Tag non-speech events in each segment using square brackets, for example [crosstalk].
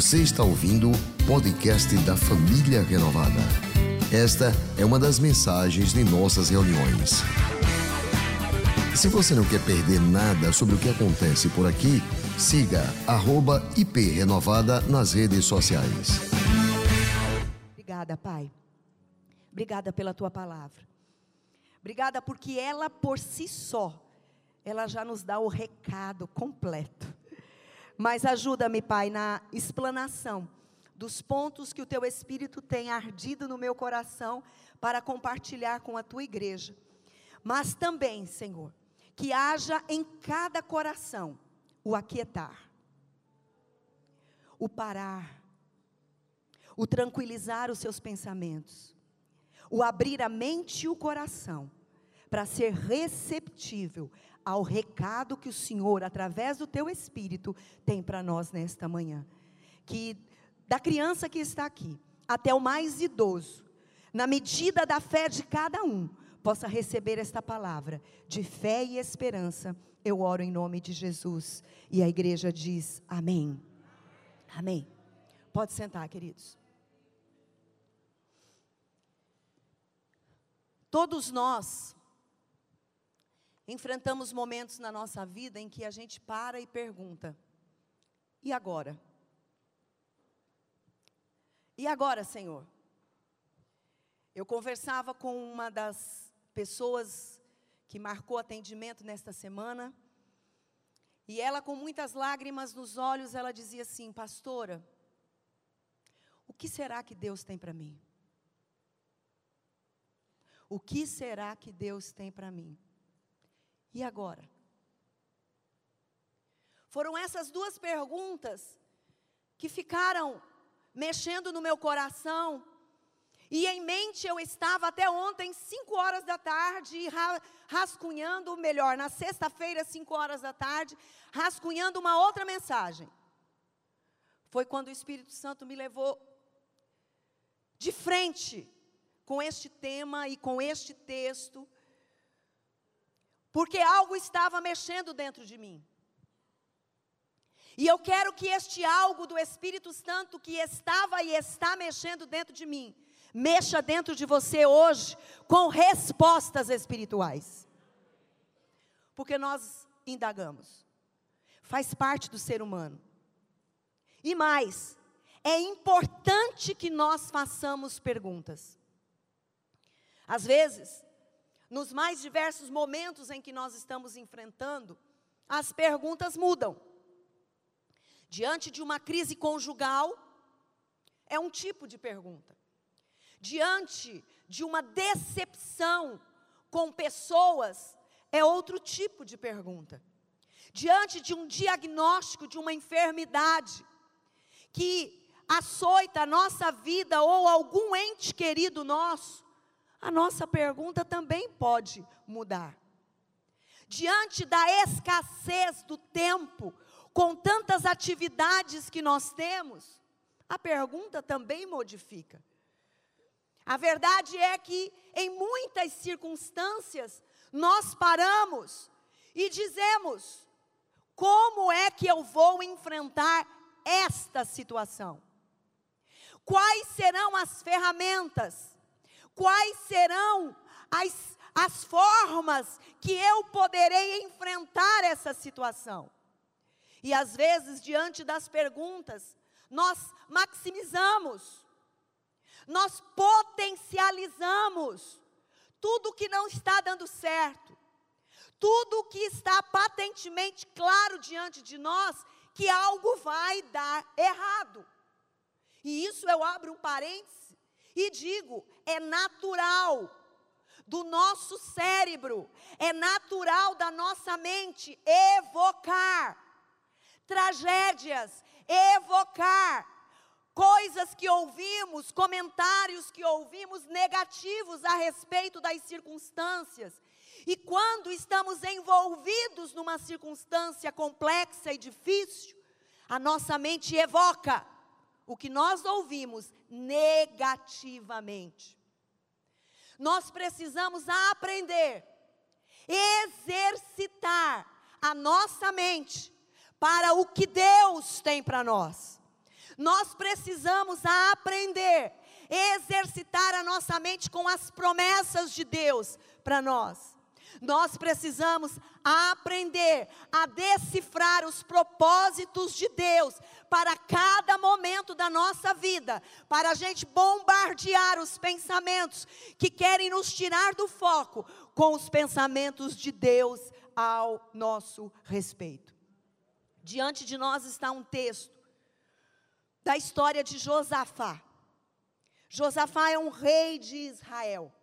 Você está ouvindo o podcast da Família Renovada. Esta é uma das mensagens de nossas reuniões. Se você não quer perder nada sobre o que acontece por aqui, siga @iprenovada nas redes sociais. Obrigada, Pai. Obrigada pela tua palavra. Obrigada porque ela por si só, ela já nos dá o recado completo. Mas ajuda-me, Pai, na explanação dos pontos que o teu Espírito tem ardido no meu coração para compartilhar com a tua igreja. Mas também, Senhor, que haja em cada coração o aquietar, o parar, o tranquilizar os seus pensamentos, o abrir a mente e o coração para ser receptível ao recado que o Senhor, através do teu Espírito, tem para nós nesta manhã. Que da criança que está aqui até o mais idoso, na medida da fé de cada um, possa receber esta palavra de fé e esperança. Eu oro em nome de Jesus. E a igreja diz: Amém. Amém. Pode sentar, queridos. Todos nós enfrentamos momentos na nossa vida em que a gente para e pergunta: e agora? E agora, Senhor? Eu conversava com uma das pessoas que marcou atendimento nesta semana, e ela, com muitas lágrimas nos olhos, ela dizia assim: Pastora, o que será que Deus tem para mim? O que será que Deus tem para mim? E agora? Foram essas duas perguntas que ficaram mexendo no meu coração. E em mente eu estava até ontem, 5 horas da tarde, rascunhando, melhor, na sexta-feira, 5 horas da tarde, rascunhando uma outra mensagem. Foi quando o Espírito Santo me levou de frente com este tema e com este texto, porque algo estava mexendo dentro de mim. E eu quero que este algo do Espírito Santo que estava e está mexendo dentro de mim, mexa dentro de você hoje com respostas espirituais. Porque nós indagamos, faz parte do ser humano. E mais, é importante que nós façamos perguntas. Às vezes, nos mais diversos momentos em que nós estamos enfrentando, as perguntas mudam. Diante de uma crise conjugal, é um tipo de pergunta. Diante de uma decepção com pessoas, é outro tipo de pergunta. Diante de um diagnóstico de uma enfermidade que açoita a nossa vida ou algum ente querido nosso, a nossa pergunta também pode mudar. Diante da escassez do tempo, com tantas atividades que nós temos, a pergunta também modifica. A verdade é que, em muitas circunstâncias, nós paramos e dizemos: como é que eu vou enfrentar esta situação? Quais serão as ferramentas quais serão as, as formas que eu poderei enfrentar essa situação. E às vezes, diante das perguntas, nós maximizamos, nós potencializamos tudo que não está dando certo, tudo que está patentemente claro diante de nós que algo vai dar errado. E isso eu abro um parênteses e digo, é natural do nosso cérebro, é natural da nossa mente evocar tragédias, evocar coisas que ouvimos, comentários que ouvimos negativos a respeito das circunstâncias. E quando estamos envolvidos numa circunstância complexa e difícil, a nossa mente evoca o que nós ouvimos negativamente. Nós precisamos aprender, exercitar a nossa mente para o que Deus tem para nós. Nós precisamos aprender, exercitar a nossa mente com as promessas de Deus para nós. Nós precisamos aprender a decifrar os propósitos de Deus para cada momento da nossa vida, para a gente bombardear os pensamentos que querem nos tirar do foco com os pensamentos de Deus ao nosso respeito. Diante de nós está um texto da história de Josafá. Josafá é um rei de Israel.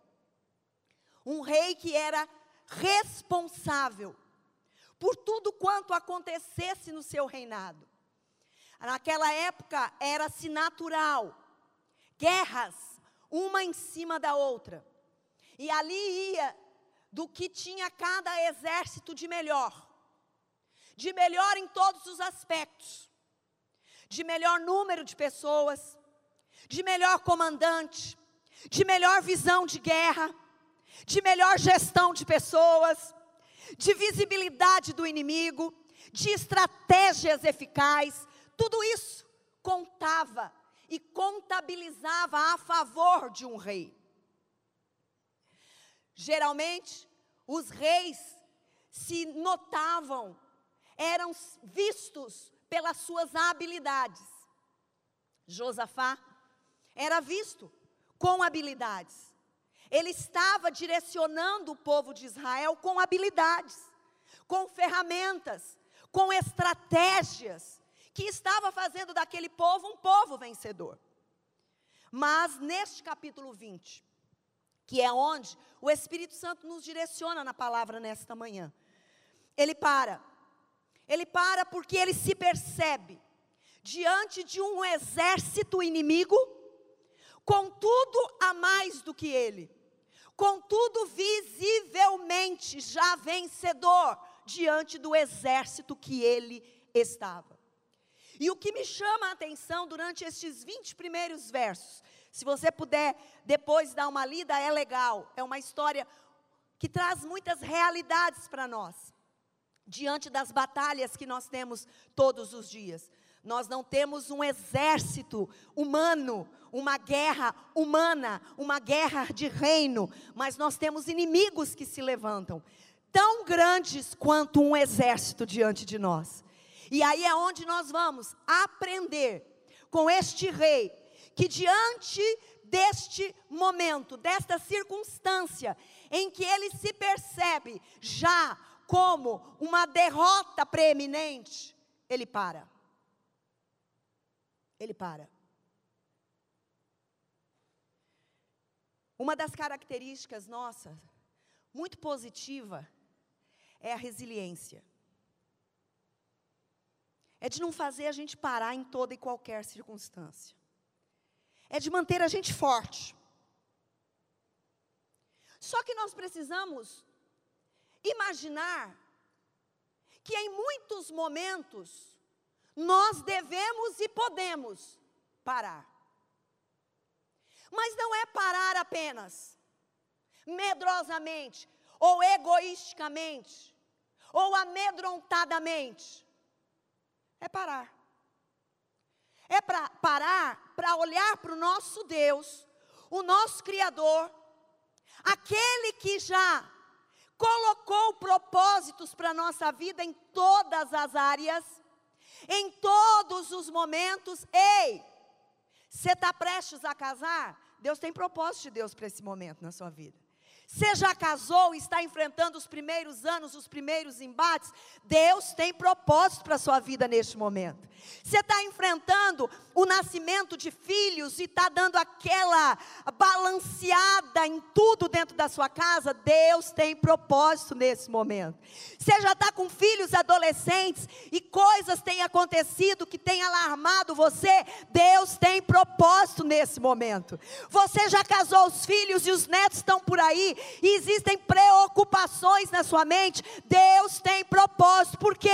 Um rei que era responsável por tudo quanto acontecesse no seu reinado. Naquela época era-se natural, guerras, uma em cima da outra. E ali ia do que tinha cada exército de melhor. De melhor em todos os aspectos. De melhor número de pessoas, de melhor comandante, de melhor visão de guerra, de melhor gestão de pessoas, de visibilidade do inimigo, de estratégias eficazes, tudo isso contava e contabilizava a favor de um rei. Geralmente, os reis se notavam, eram vistos pelas suas habilidades. Josafá era visto com habilidades. Ele estava direcionando o povo de Israel com habilidades, com ferramentas, com estratégias que estava fazendo daquele povo um povo vencedor. Mas neste capítulo 20, que é onde o Espírito Santo nos direciona na palavra nesta manhã, ele para. Ele para porque ele se percebe diante de um exército inimigo, contudo a mais do que ele, contudo visivelmente já vencedor diante do exército que ele estava. E o que me chama a atenção durante estes 20 primeiros versos, se você puder depois dar uma lida, é legal. É uma história que traz muitas realidades para nós, diante das batalhas que nós temos todos os dias. Nós não temos um exército humano, uma guerra humana, uma guerra de reino, mas nós temos inimigos que se levantam, tão grandes quanto um exército diante de nós. E aí é onde nós vamos aprender com este rei, que diante deste momento, desta circunstância, em que ele se percebe já como uma derrota preeminente, ele para. Ele para. Uma das características nossas, muito positiva, é a resiliência é de não fazer a gente parar em toda e qualquer circunstância, é de manter a gente forte. Só que nós precisamos imaginar que em muitos momentos nós devemos e podemos parar. Mas não é parar apenas medrosamente, ou egoisticamente, ou amedrontadamente é parar. É para parar para olhar para o nosso Deus, o nosso Criador, aquele que já colocou propósitos para a nossa vida em todas as áreas, em todos os momentos. Ei, você está prestes a casar? Deus tem propósito de Deus para esse momento na sua vida. Você já casou e está enfrentando os primeiros anos, os primeiros embates? Deus tem propósito para a sua vida neste momento. Você está enfrentando o nascimento de filhos e está dando aquela balanceada em tudo dentro da sua casa? Deus tem propósito nesse momento. Você já está com filhos adolescentes e coisas têm acontecido que têm alarmado você? Deus tem propósito nesse momento. Você já casou os filhos e os netos estão por aí e existem preocupações na sua mente, Deus tem propósito, porque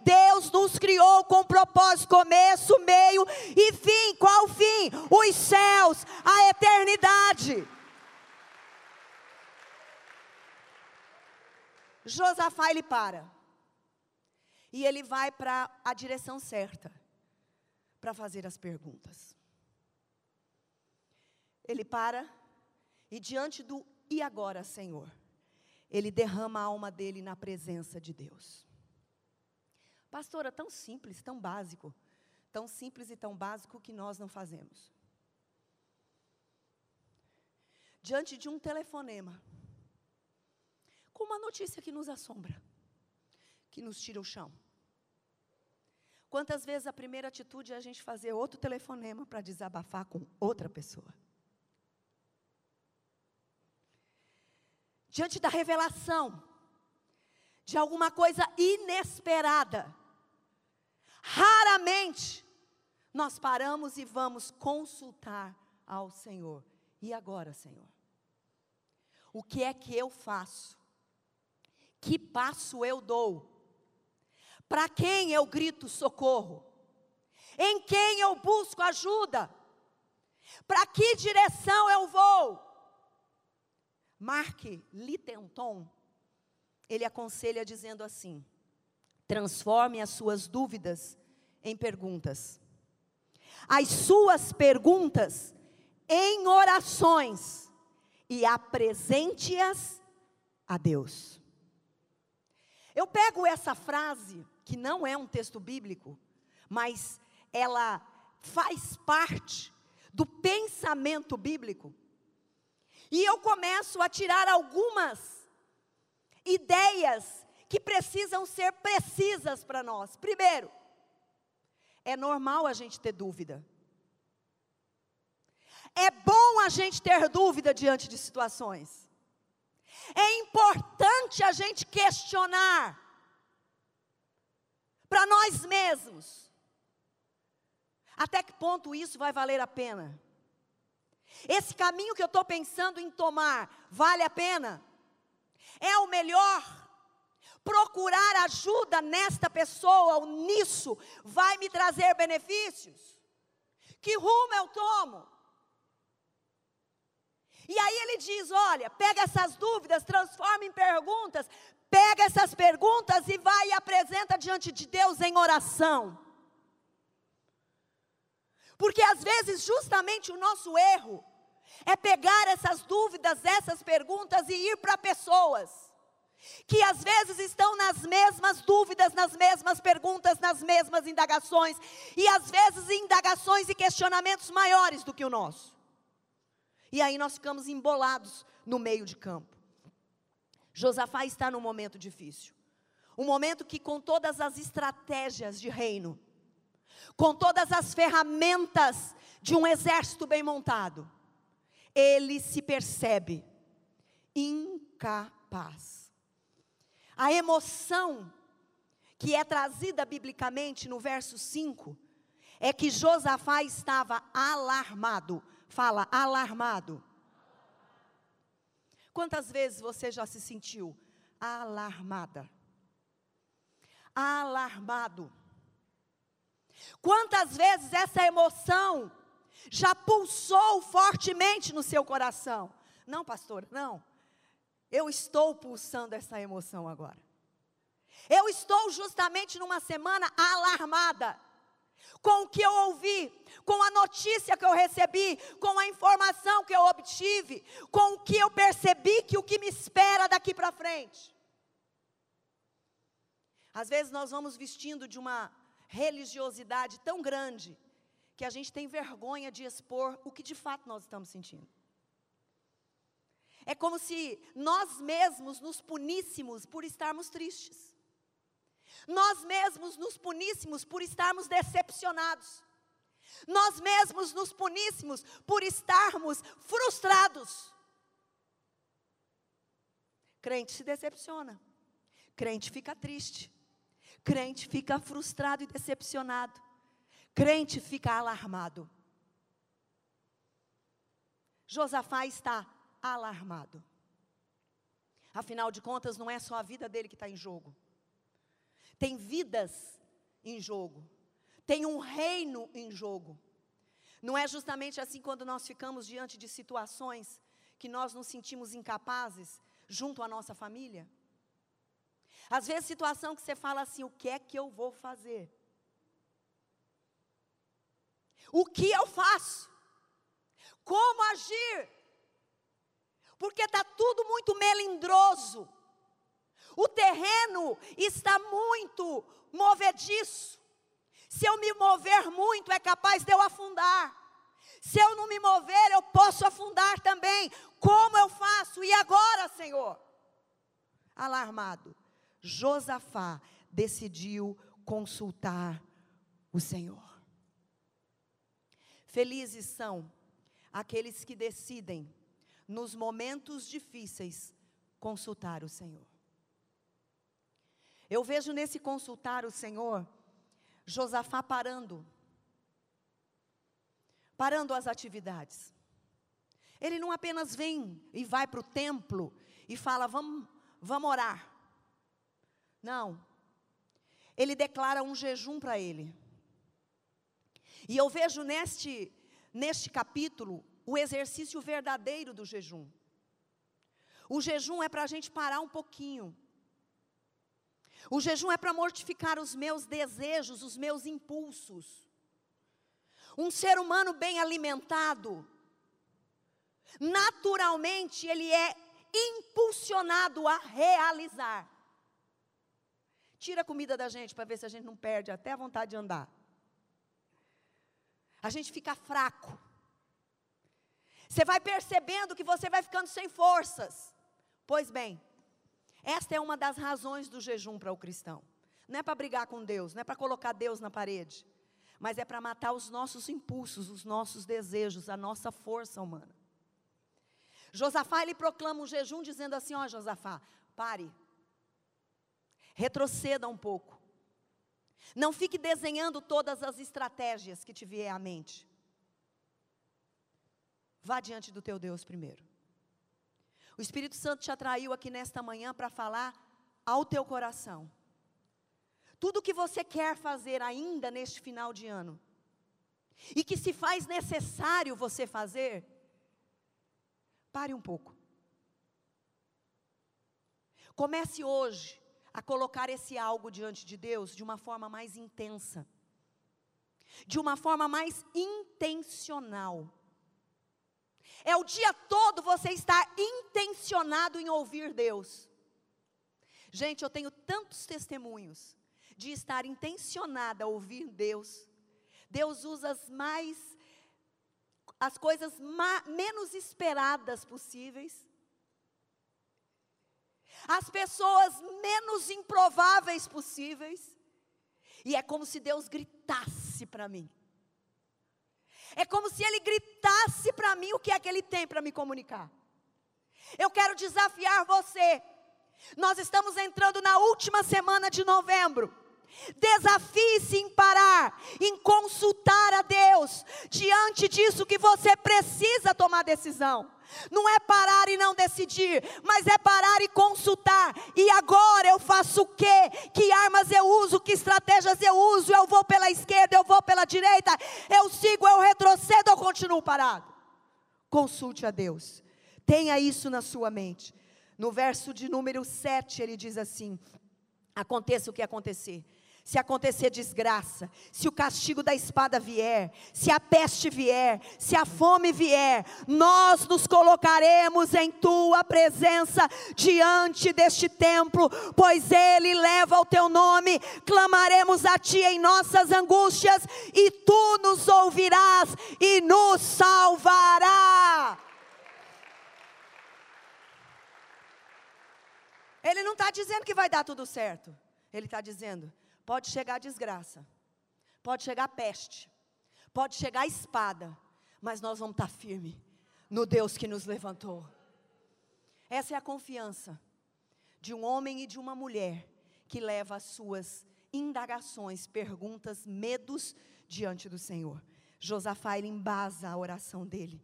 Deus nos criou com propósito, começo, meio e fim. Qual fim? Os céus, a eternidade. Josafá ele para. E ele vai para a direção certa. para fazer as perguntas. Ele para e, diante do e agora, Senhor, ele derrama a alma dele na presença de Deus. Pastora, tão simples, tão básico, tão simples e tão básico que nós não fazemos. Diante de um telefonema, com uma notícia que nos assombra, que nos tira o chão. Quantas vezes a primeira atitude é a gente fazer outro telefonema para desabafar com outra pessoa? Diante da revelação de alguma coisa inesperada, raramente nós paramos e vamos consultar ao Senhor. E agora, Senhor? O que é que eu faço? Que passo eu dou? Para quem eu grito socorro? Em quem eu busco ajuda? Para que direção eu vou? Mark Littenton, ele aconselha dizendo assim: transforme as suas dúvidas em perguntas, as suas perguntas em orações e apresente-as a Deus. Eu pego essa frase que não é um texto bíblico, mas ela faz parte do pensamento bíblico. E eu começo a tirar algumas ideias que precisam ser precisas para nós. Primeiro, é normal a gente ter dúvida. É bom a gente ter dúvida diante de situações. É importante a gente questionar para nós mesmos. Até que ponto isso vai valer a pena? Esse caminho que eu estou pensando em tomar, vale a pena? É o melhor? Procurar ajuda nesta pessoa ou nisso vai me trazer benefícios? Que rumo eu tomo? E aí ele diz: olha, pega essas dúvidas, transforma em perguntas, Pega essas perguntas e vai e apresenta diante de Deus em oração. Porque às vezes, justamente o nosso erro é pegar essas dúvidas, essas perguntas e ir para pessoas que às vezes estão nas mesmas dúvidas, nas mesmas perguntas, nas mesmas indagações, e às vezes indagações e questionamentos maiores do que o nosso. E aí nós ficamos embolados no meio de campo. Josafá está num momento difícil. Um momento que, com todas as estratégias de reino, com todas as ferramentas de um exército bem montado, ele se percebe incapaz. A emoção que é trazida biblicamente no verso 5 é que Josafá estava alarmado. Fala, alarmado. Quantas vezes você já se sentiu alarmada? Alarmado. Quantas vezes essa emoção já pulsou fortemente no seu coração? Não, pastor, não. Eu estou pulsando essa emoção agora. Eu estou justamente numa semana alarmada com o que eu ouvi, com a notícia que eu recebi, com a informação que eu obtive, com o que eu percebi que o que me espera daqui para frente. Às vezes nós vamos vestindo de uma religiosidade tão grande que a gente tem vergonha de expor o que de fato nós estamos sentindo. É como se nós mesmos nos puníssemos por estarmos tristes nós mesmos nos puníssemos por estarmos decepcionados, nós mesmos nos puníssemos por estarmos frustrados. Crente se decepciona, crente fica triste, crente fica frustrado e decepcionado, crente fica alarmado. Josafá está alarmado. Afinal de contas, não é só a vida dele que está em jogo tem vidas em jogo, tem um reino em jogo. Não é justamente assim quando nós ficamos diante de situações que nós nos sentimos incapazes junto à nossa família? Às vezes, situação que você fala assim: o que é que eu vou fazer? O que eu faço? Como agir? Porque está tudo muito melindroso. O terreno está muito movediço. Se eu me mover muito, é capaz de eu afundar. Se eu não me mover, eu posso afundar também. Como eu faço? E agora, Senhor? Alarmado, Josafá decidiu consultar o Senhor. Felizes são aqueles que decidem, nos momentos difíceis, consultar o Senhor. Eu vejo nesse consultar o Senhor, Josafá parando, parando as atividades. Ele não apenas vem e vai para o templo e fala, vamos, vamos orar. Não. Ele declara um jejum para ele. E eu vejo neste, neste capítulo o exercício verdadeiro do jejum. O jejum é para a gente parar um pouquinho. O jejum é para mortificar os meus desejos, os meus impulsos. Um ser humano bem alimentado, naturalmente ele é impulsionado a realizar. Tira a comida da gente para ver se a gente não perde até a vontade de andar. A gente fica fraco. Você vai percebendo que você vai ficando sem forças. Pois bem, esta é uma das razões do jejum para o cristão. Não é para brigar com Deus, não é para colocar Deus na parede, mas é para matar os nossos impulsos, os nossos desejos, a nossa força humana. Josafá ele proclama um jejum dizendo assim: ó Josafá, pare, retroceda um pouco, não fique desenhando todas as estratégias que te vier à mente. Vá diante do teu Deus primeiro. O Espírito Santo te atraiu aqui nesta manhã para falar ao teu coração. Tudo que você quer fazer ainda neste final de ano, e que se faz necessário você fazer, pare um pouco. Comece hoje a colocar esse algo diante de Deus de uma forma mais intensa, de uma forma mais intencional. É o dia todo você estar intencionado em ouvir Deus. Gente, eu tenho tantos testemunhos de estar intencionada a ouvir Deus. Deus usa as mais as coisas menos esperadas possíveis as pessoas menos improváveis possíveis. E é como se Deus gritasse para mim. É como se Ele gritasse para mim o que é que Ele tem para me comunicar. Eu quero desafiar você. Nós estamos entrando na última semana de novembro. Desafie-se em parar, em consultar a Deus, diante disso que você precisa tomar decisão. Não é parar e não decidir, mas é parar e consultar. E agora eu faço o quê? Que armas eu uso? Que estratégias eu uso? Eu vou pela esquerda, eu vou pela direita, eu sigo, eu retrocedo, eu continuo parado. Consulte a Deus. Tenha isso na sua mente. No verso de número 7, ele diz assim: Aconteça o que acontecer se acontecer desgraça, se o castigo da espada vier, se a peste vier, se a fome vier, nós nos colocaremos em tua presença diante deste templo, pois ele leva o teu nome, clamaremos a ti em nossas angústias, e tu nos ouvirás e nos salvará. Ele não está dizendo que vai dar tudo certo. Ele está dizendo: Pode chegar desgraça, pode chegar peste, pode chegar espada, mas nós vamos estar firmes no Deus que nos levantou. Essa é a confiança de um homem e de uma mulher que leva as suas indagações, perguntas, medos diante do Senhor. Josafá ele embasa a oração dele.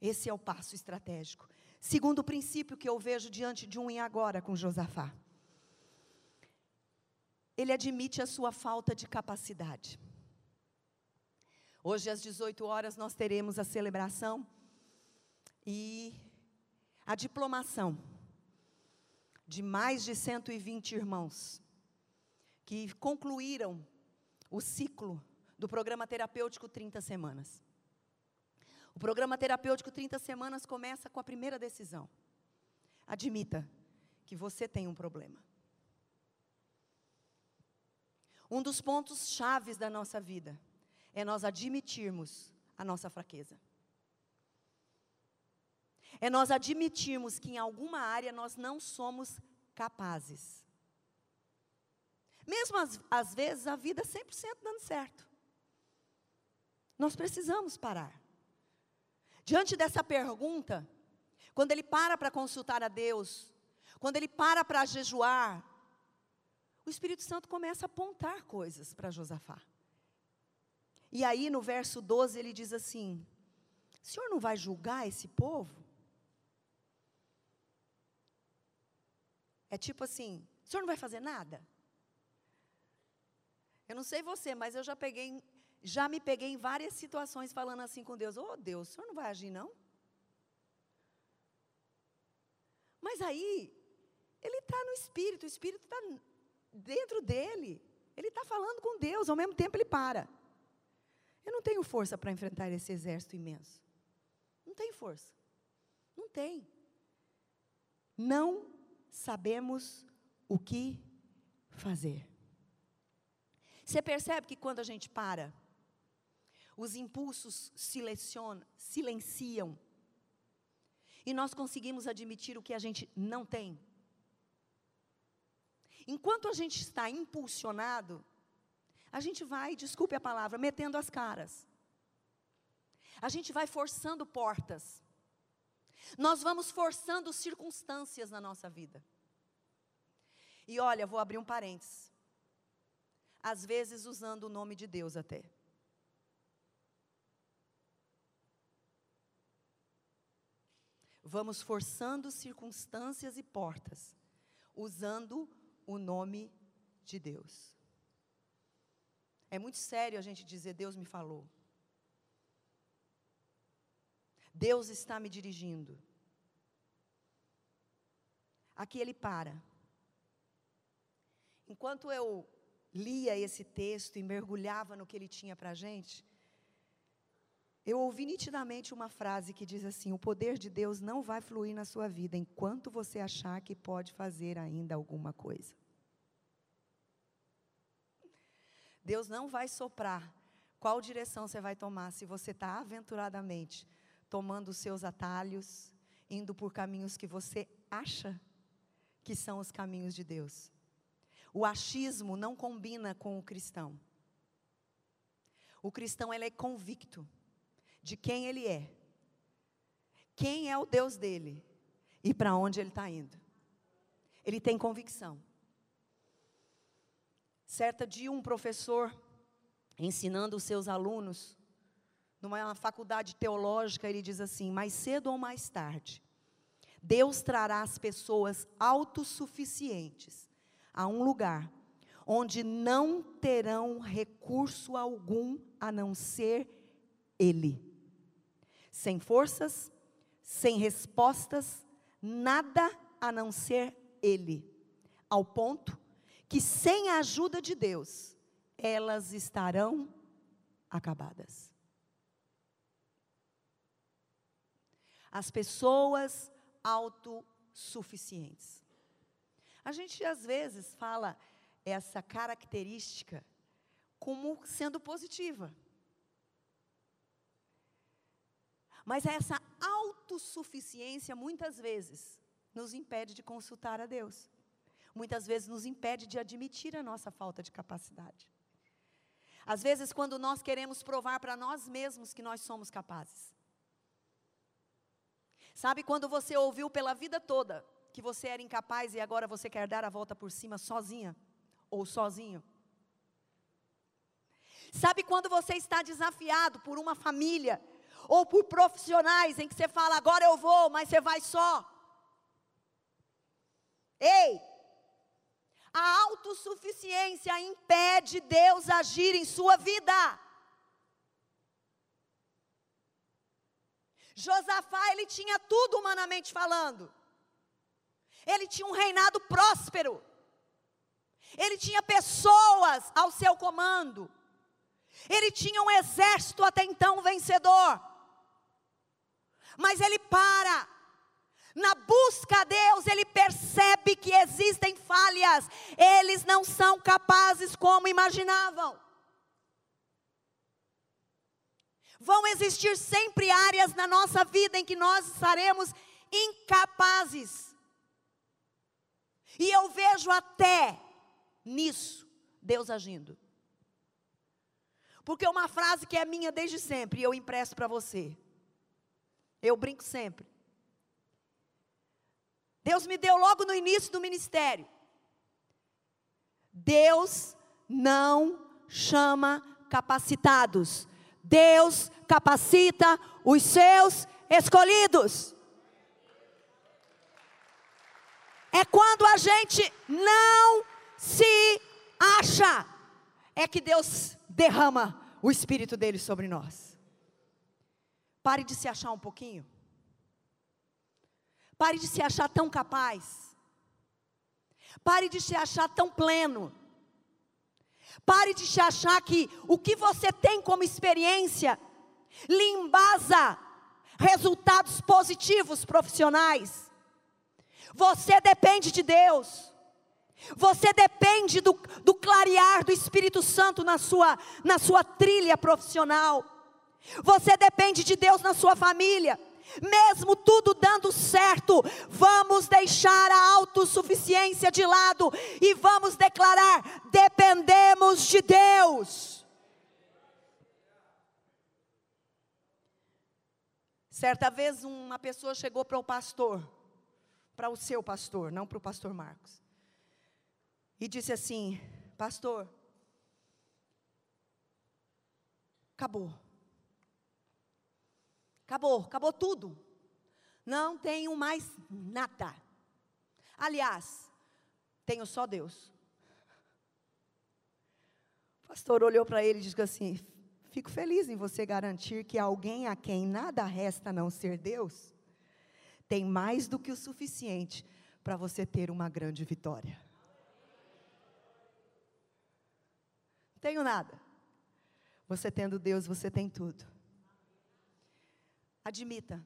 Esse é o passo estratégico. Segundo princípio que eu vejo diante de um e agora com Josafá ele admite a sua falta de capacidade. Hoje, às 18 horas, nós teremos a celebração e a diplomação de mais de 120 irmãos que concluíram o ciclo do programa terapêutico 30 semanas. O programa terapêutico 30 semanas começa com a primeira decisão. Admita que você tem um problema. Um dos pontos chaves da nossa vida é nós admitirmos a nossa fraqueza. É nós admitirmos que em alguma área nós não somos capazes. Mesmo às, vezes a vida 100% dando certo. Nós precisamos parar. Diante dessa pergunta, quando ele para para consultar a Deus, quando ele para para jejuar, o Espírito Santo começa a apontar coisas para Josafá. E aí no verso 12 ele diz assim: O senhor não vai julgar esse povo? É tipo assim: o senhor não vai fazer nada? Eu não sei você, mas eu já peguei, já me peguei em várias situações falando assim com Deus: oh, Deus, o senhor não vai agir não? Mas aí, ele está no Espírito, o Espírito está dentro dele. Ele está falando com Deus, ao mesmo tempo ele para. Eu não tenho força para enfrentar esse exército imenso. Não tem força. Não tem. Não sabemos o que fazer. Você percebe que quando a gente para, os impulsos silenciam e nós conseguimos admitir o que a gente não tem. Enquanto a gente está impulsionado, a gente vai, desculpe a palavra, metendo as caras. A gente vai forçando portas. Nós vamos forçando circunstâncias na nossa vida. E olha, vou abrir um parênteses. Às vezes usando o nome de Deus até. Vamos forçando circunstâncias e portas, usando o nome de Deus. É muito sério a gente dizer: Deus me falou. Deus está me dirigindo. Aqui ele para. Enquanto eu lia esse texto e mergulhava no que ele tinha para a gente, eu ouvi nitidamente uma frase que diz assim: O poder de Deus não vai fluir na sua vida enquanto você achar que pode fazer ainda alguma coisa. Deus não vai soprar qual direção você vai tomar se você está aventuradamente tomando os seus atalhos, indo por caminhos que você acha que são os caminhos de Deus. O achismo não combina com o cristão. O cristão ele é convicto de quem ele é, quem é o Deus dele e para onde ele está indo. Ele tem convicção. Certa dia, um professor, ensinando os seus alunos, numa faculdade teológica, ele diz assim: mais cedo ou mais tarde, Deus trará as pessoas autossuficientes a um lugar onde não terão recurso algum a não ser Ele sem forças, sem respostas, nada a não ser Ele, ao ponto que sem a ajuda de Deus, elas estarão acabadas. As pessoas autossuficientes. A gente às vezes fala essa característica como sendo positiva. Mas essa autossuficiência, muitas vezes, nos impede de consultar a Deus. Muitas vezes nos impede de admitir a nossa falta de capacidade. Às vezes, quando nós queremos provar para nós mesmos que nós somos capazes. Sabe quando você ouviu pela vida toda que você era incapaz e agora você quer dar a volta por cima sozinha ou sozinho? Sabe quando você está desafiado por uma família ou por profissionais em que você fala, agora eu vou, mas você vai só. Ei, a autossuficiência impede Deus agir em sua vida. Josafá, ele tinha tudo humanamente falando. Ele tinha um reinado próspero. Ele tinha pessoas ao seu comando. Ele tinha um exército até então vencedor. Mas ele para. Na busca a Deus, ele percebe que existem falhas. Eles não são capazes como imaginavam. Vão existir sempre áreas na nossa vida em que nós estaremos incapazes. E eu vejo até nisso Deus agindo. Porque uma frase que é minha desde sempre, e eu impresso para você. Eu brinco sempre. Deus me deu logo no início do ministério. Deus não chama capacitados. Deus capacita os seus escolhidos. É quando a gente não se acha, é que Deus derrama o Espírito dele sobre nós. Pare de se achar um pouquinho. Pare de se achar tão capaz. Pare de se achar tão pleno. Pare de se achar que o que você tem como experiência lhe embasa resultados positivos profissionais. Você depende de Deus. Você depende do, do clarear do Espírito Santo na sua, na sua trilha profissional. Você depende de Deus na sua família. Mesmo tudo dando certo, vamos deixar a autossuficiência de lado e vamos declarar: dependemos de Deus. Certa vez uma pessoa chegou para o pastor, para o seu pastor, não para o pastor Marcos e disse assim: Pastor, acabou. Acabou, acabou tudo. Não tenho mais nada. Aliás, tenho só Deus. O pastor olhou para ele e disse assim: Fico feliz em você garantir que alguém a quem nada resta não ser Deus, tem mais do que o suficiente para você ter uma grande vitória. Tenho nada. Você tendo Deus, você tem tudo. Admita.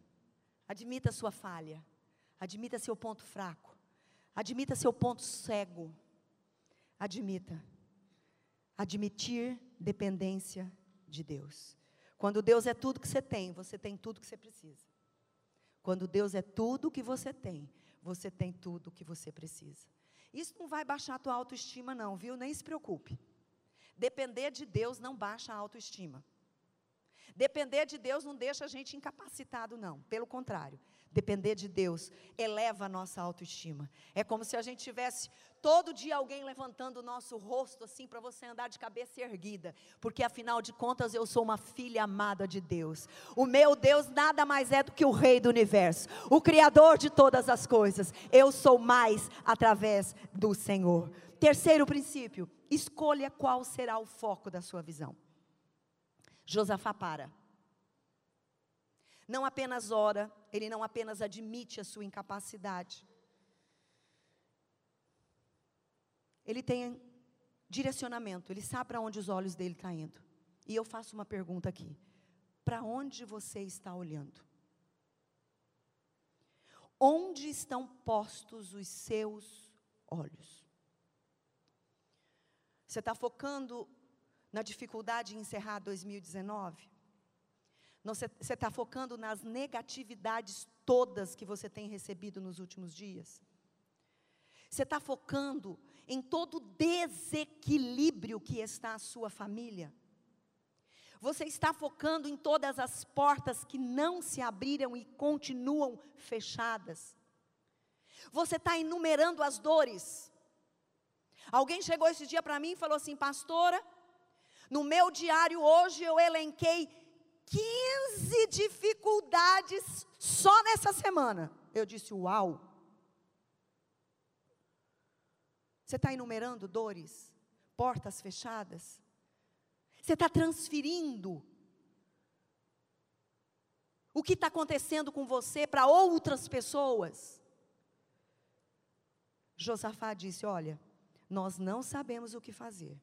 Admita a sua falha. Admita seu ponto fraco. Admita seu ponto cego. Admita. Admitir dependência de Deus. Quando Deus é tudo que você tem, você tem tudo que você precisa. Quando Deus é tudo que você tem, você tem tudo que você precisa. Isso não vai baixar a tua autoestima, não, viu? Nem se preocupe. Depender de Deus não baixa a autoestima. Depender de Deus não deixa a gente incapacitado, não. Pelo contrário, depender de Deus eleva a nossa autoestima. É como se a gente tivesse todo dia alguém levantando o nosso rosto assim para você andar de cabeça erguida, porque afinal de contas eu sou uma filha amada de Deus. O meu Deus nada mais é do que o Rei do universo, o Criador de todas as coisas. Eu sou mais através do Senhor. Terceiro princípio, escolha qual será o foco da sua visão. Josafá para. Não apenas ora, ele não apenas admite a sua incapacidade. Ele tem direcionamento, ele sabe para onde os olhos dele estão tá indo. E eu faço uma pergunta aqui: para onde você está olhando? Onde estão postos os seus olhos? Você está focando na dificuldade em encerrar 2019? Não, você está focando nas negatividades todas que você tem recebido nos últimos dias? Você está focando em todo o desequilíbrio que está a sua família? Você está focando em todas as portas que não se abriram e continuam fechadas? Você está enumerando as dores? Alguém chegou esse dia para mim e falou assim: Pastora, no meu diário hoje eu elenquei 15 dificuldades só nessa semana. Eu disse: Uau! Você está enumerando dores, portas fechadas? Você está transferindo o que está acontecendo com você para outras pessoas? Josafá disse: Olha, nós não sabemos o que fazer,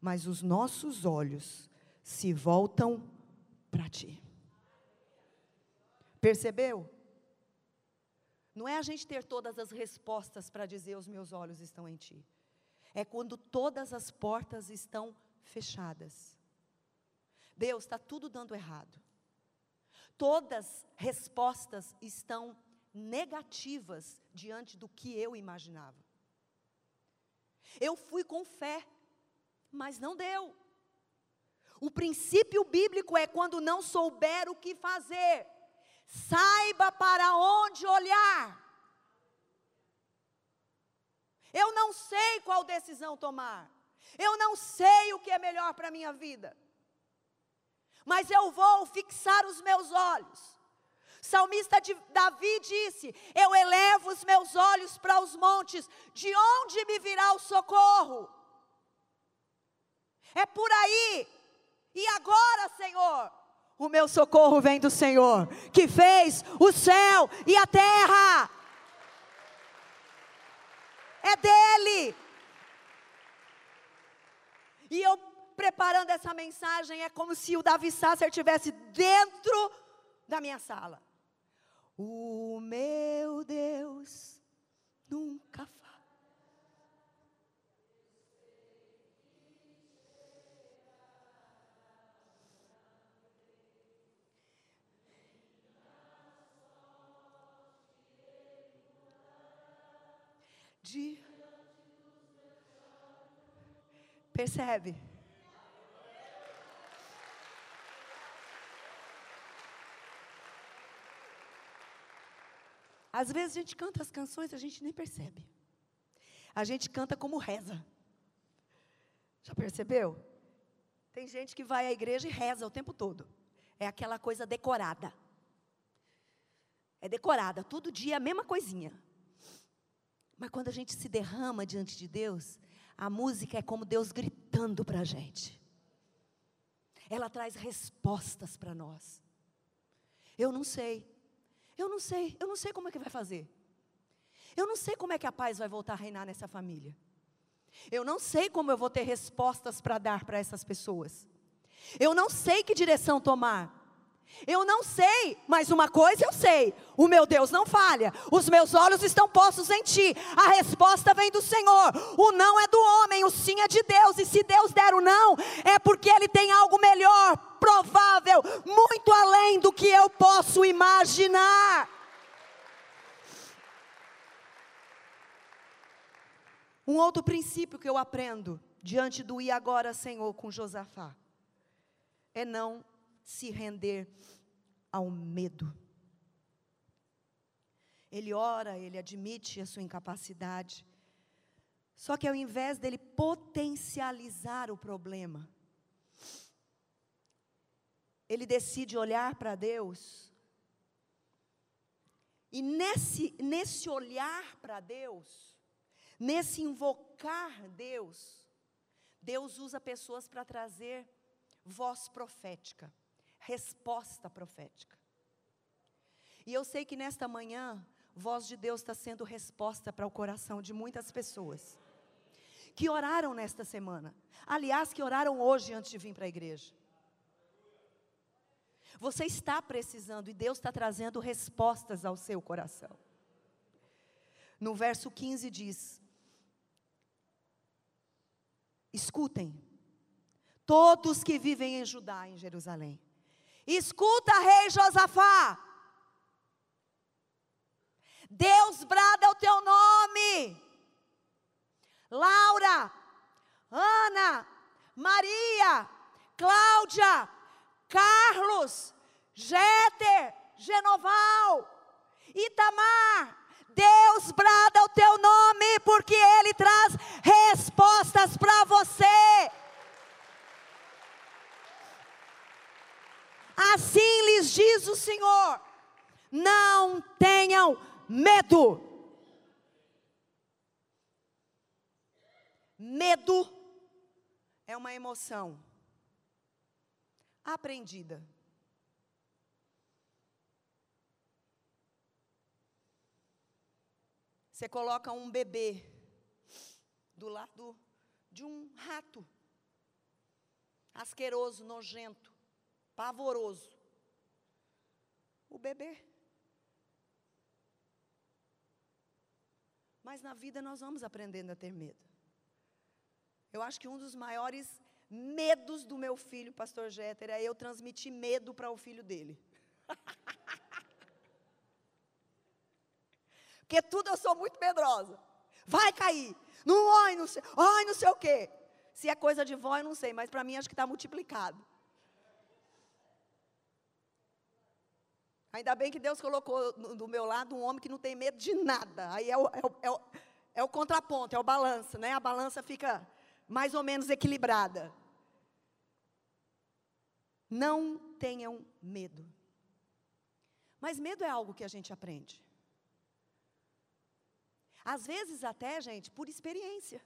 mas os nossos olhos se voltam para ti. Percebeu? Não é a gente ter todas as respostas para dizer os meus olhos estão em ti. É quando todas as portas estão fechadas. Deus, está tudo dando errado. Todas respostas estão negativas diante do que eu imaginava. Eu fui com fé, mas não deu. O princípio bíblico é quando não souber o que fazer, saiba para onde olhar. Eu não sei qual decisão tomar. Eu não sei o que é melhor para a minha vida. Mas eu vou fixar os meus olhos salmista de Davi disse: Eu elevo os meus olhos para os montes, de onde me virá o socorro? É por aí. E agora, Senhor, o meu socorro vem do Senhor, que fez o céu e a terra. É dele. E eu preparando essa mensagem, é como se o Davi Sasser estivesse dentro da minha sala. O meu Deus nunca falha. De Percebe? Às vezes a gente canta as canções e a gente nem percebe. A gente canta como reza. Já percebeu? Tem gente que vai à igreja e reza o tempo todo. É aquela coisa decorada. É decorada, todo dia a mesma coisinha. Mas quando a gente se derrama diante de Deus, a música é como Deus gritando para a gente. Ela traz respostas para nós. Eu não sei, eu não sei, eu não sei como é que vai fazer. Eu não sei como é que a paz vai voltar a reinar nessa família. Eu não sei como eu vou ter respostas para dar para essas pessoas. Eu não sei que direção tomar. Eu não sei, mas uma coisa eu sei: o meu Deus não falha, os meus olhos estão postos em ti, a resposta vem do Senhor. O não é do homem, o sim é de Deus, e se Deus der o não, é porque Ele tem algo melhor, provável, muito além do que eu posso imaginar. Um outro princípio que eu aprendo diante do e agora, Senhor, com Josafá, é não se render ao medo. Ele ora, ele admite a sua incapacidade. Só que ao invés dele potencializar o problema, ele decide olhar para Deus. E nesse, nesse olhar para Deus, nesse invocar Deus, Deus usa pessoas para trazer voz profética resposta profética. E eu sei que nesta manhã, voz de Deus está sendo resposta para o coração de muitas pessoas que oraram nesta semana. Aliás, que oraram hoje antes de vir para a igreja. Você está precisando e Deus está trazendo respostas ao seu coração. No verso 15 diz: Escutem, todos que vivem em Judá, em Jerusalém, Escuta, rei Josafá. Deus brada o teu nome. Laura, Ana, Maria, Cláudia, Carlos, Jéter, Genoval, Itamar, Deus brada o teu nome, porque Ele traz respostas para você. Assim diz o Senhor: não tenham medo. Medo é uma emoção aprendida. Você coloca um bebê do lado de um rato. asqueroso, nojento, pavoroso. O bebê. Mas na vida nós vamos aprendendo a ter medo. Eu acho que um dos maiores medos do meu filho, pastor Jéter, é eu transmitir medo para o filho dele. [laughs] Porque tudo eu sou muito medrosa. Vai cair. Não, oi, não sei, ai, não sei o quê. Se é coisa de vó, eu não sei, mas para mim acho que está multiplicado. Ainda bem que Deus colocou do meu lado um homem que não tem medo de nada. Aí é o, é o, é o, é o contraponto, é o balanço, né? A balança fica mais ou menos equilibrada. Não tenham medo. Mas medo é algo que a gente aprende. Às vezes, até, gente, por experiência.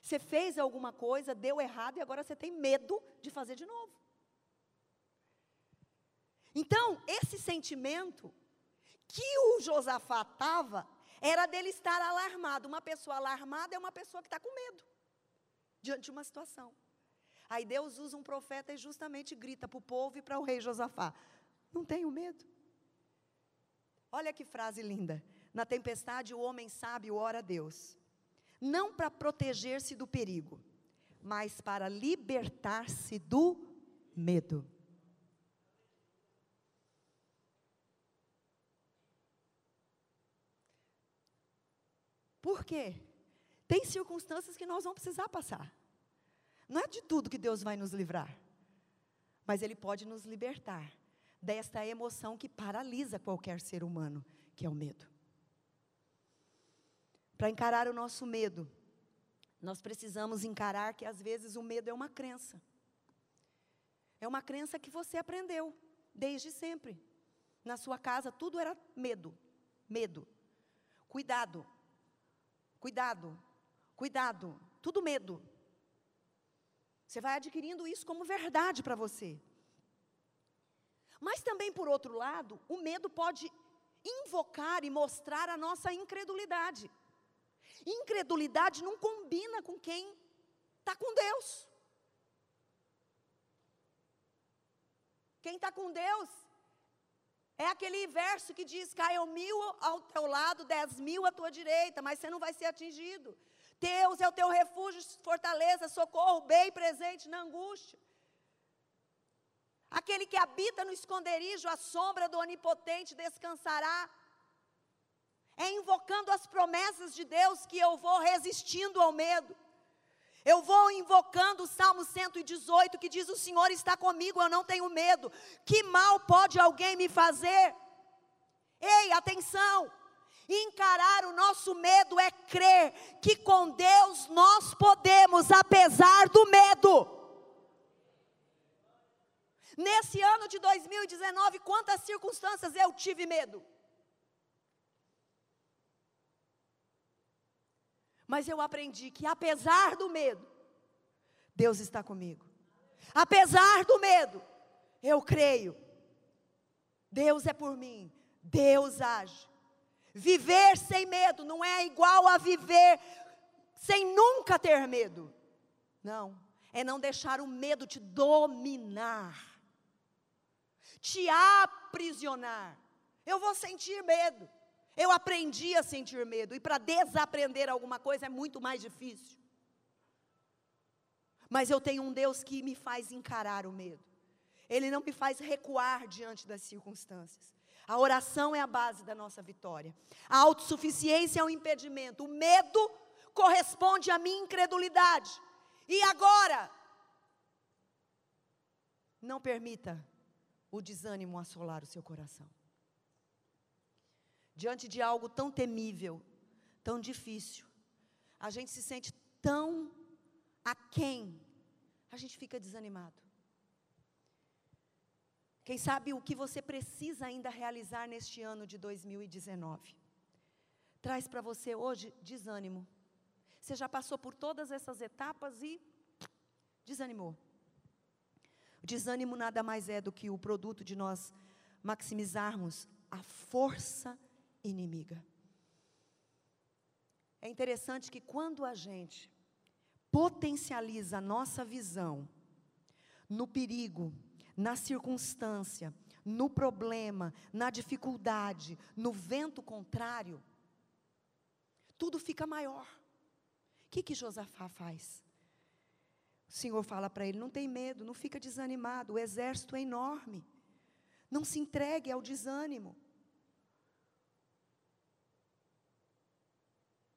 Você fez alguma coisa, deu errado e agora você tem medo de fazer de novo. Então, esse sentimento que o Josafá estava, era dele estar alarmado. Uma pessoa alarmada é uma pessoa que está com medo diante de uma situação. Aí Deus usa um profeta e justamente grita para o povo e para o rei Josafá: Não tenho medo. Olha que frase linda. Na tempestade, o homem sábio ora a Deus, não para proteger-se do perigo, mas para libertar-se do medo. Por quê? Tem circunstâncias que nós vamos precisar passar. Não é de tudo que Deus vai nos livrar, mas Ele pode nos libertar desta emoção que paralisa qualquer ser humano, que é o medo. Para encarar o nosso medo, nós precisamos encarar que às vezes o medo é uma crença. É uma crença que você aprendeu desde sempre. Na sua casa tudo era medo, medo. Cuidado, Cuidado, cuidado, tudo medo. Você vai adquirindo isso como verdade para você. Mas também, por outro lado, o medo pode invocar e mostrar a nossa incredulidade. Incredulidade não combina com quem está com Deus. Quem está com Deus é aquele verso que diz: caiam mil ao teu lado, dez mil à tua direita, mas você não vai ser atingido. Deus é o teu refúgio, fortaleza, socorro, bem presente na angústia. Aquele que habita no esconderijo, a sombra do Onipotente descansará. É invocando as promessas de Deus que eu vou resistindo ao medo. Eu vou invocando o Salmo 118 que diz: O Senhor está comigo, eu não tenho medo. Que mal pode alguém me fazer? Ei, atenção! Encarar o nosso medo é crer que com Deus nós podemos, apesar do medo. Nesse ano de 2019, quantas circunstâncias eu tive medo? Mas eu aprendi que apesar do medo, Deus está comigo. Apesar do medo, eu creio. Deus é por mim. Deus age. Viver sem medo não é igual a viver sem nunca ter medo. Não, é não deixar o medo te dominar, te aprisionar. Eu vou sentir medo. Eu aprendi a sentir medo, e para desaprender alguma coisa é muito mais difícil. Mas eu tenho um Deus que me faz encarar o medo, Ele não me faz recuar diante das circunstâncias. A oração é a base da nossa vitória, a autossuficiência é o impedimento, o medo corresponde à minha incredulidade. E agora, não permita o desânimo assolar o seu coração diante de algo tão temível, tão difícil, a gente se sente tão aquém, a gente fica desanimado. Quem sabe o que você precisa ainda realizar neste ano de 2019? Traz para você hoje desânimo. Você já passou por todas essas etapas e desanimou. O desânimo nada mais é do que o produto de nós maximizarmos a força inimiga. É interessante que quando a gente potencializa a nossa visão no perigo, na circunstância, no problema, na dificuldade, no vento contrário, tudo fica maior. O que, que Josafá faz? O Senhor fala para ele: não tem medo, não fica desanimado, o exército é enorme. Não se entregue ao desânimo.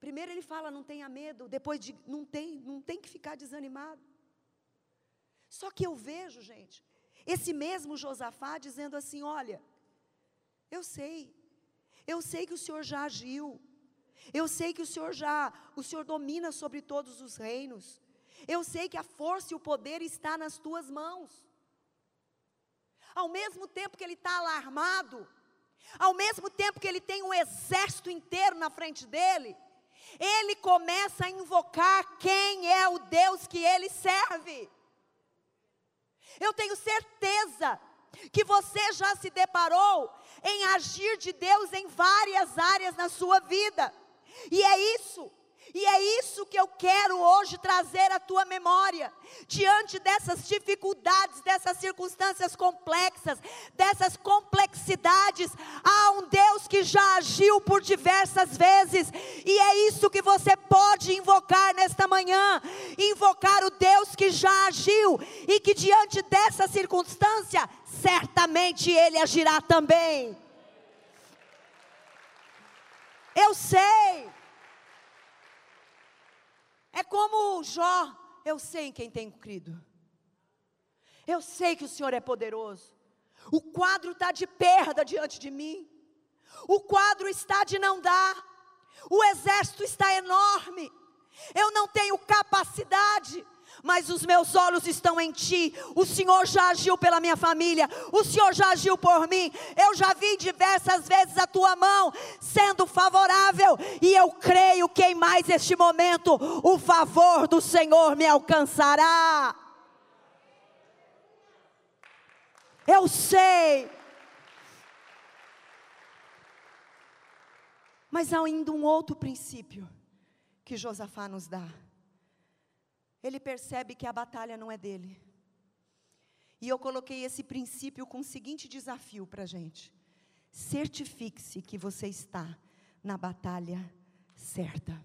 Primeiro ele fala, não tenha medo, depois de, não tem, não tem que ficar desanimado. Só que eu vejo, gente, esse mesmo Josafá dizendo assim: olha, eu sei, eu sei que o Senhor já agiu, eu sei que o Senhor já, o Senhor domina sobre todos os reinos, eu sei que a força e o poder está nas tuas mãos. Ao mesmo tempo que ele está alarmado, ao mesmo tempo que ele tem um exército inteiro na frente dele, ele começa a invocar quem é o Deus que ele serve. Eu tenho certeza que você já se deparou em agir de Deus em várias áreas na sua vida. E é isso e é isso que eu quero hoje trazer à tua memória. Diante dessas dificuldades, dessas circunstâncias complexas, dessas complexidades, há um Deus que já agiu por diversas vezes, e é isso que você pode invocar nesta manhã invocar o Deus que já agiu e que diante dessa circunstância, certamente Ele agirá também. Eu sei é como Jó, eu sei em quem tenho crido. Eu sei que o Senhor é poderoso. O quadro está de perda diante de mim. O quadro está de não dar. O exército está enorme. Eu não tenho capacidade mas os meus olhos estão em ti. O Senhor já agiu pela minha família, o Senhor já agiu por mim. Eu já vi diversas vezes a tua mão sendo favorável, e eu creio que em mais este momento o favor do Senhor me alcançará. Eu sei. Mas há ainda um outro princípio que Josafá nos dá ele percebe que a batalha não é dele. E eu coloquei esse princípio com o seguinte desafio para a gente: certifique-se que você está na batalha certa.